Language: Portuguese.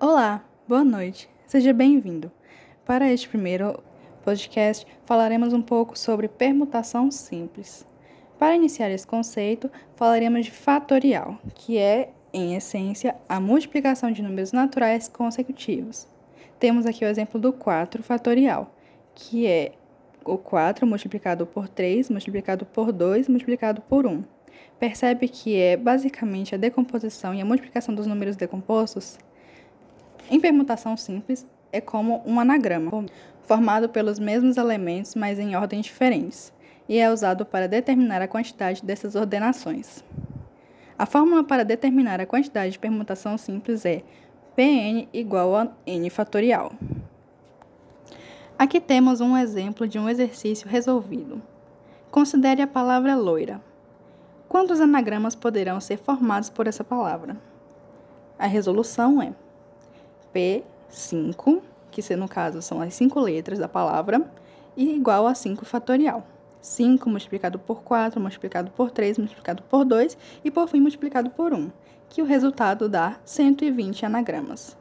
Olá, boa noite, seja bem-vindo. Para este primeiro podcast, falaremos um pouco sobre permutação simples. Para iniciar esse conceito, falaremos de fatorial, que é, em essência, a multiplicação de números naturais consecutivos. Temos aqui o exemplo do 4 fatorial, que é o 4 multiplicado por 3, multiplicado por 2, multiplicado por 1. Percebe que é basicamente a decomposição e a multiplicação dos números decompostos? Em permutação simples, é como um anagrama, formado pelos mesmos elementos, mas em ordens diferentes, e é usado para determinar a quantidade dessas ordenações. A fórmula para determinar a quantidade de permutação simples é Pn igual a n fatorial. Aqui temos um exemplo de um exercício resolvido. Considere a palavra loira. Quantos anagramas poderão ser formados por essa palavra? A resolução é P5, que no caso são as cinco letras da palavra, e igual a 5 fatorial. 5 multiplicado por 4, multiplicado por 3, multiplicado por 2 e por fim multiplicado por 1, que o resultado dá 120 anagramas.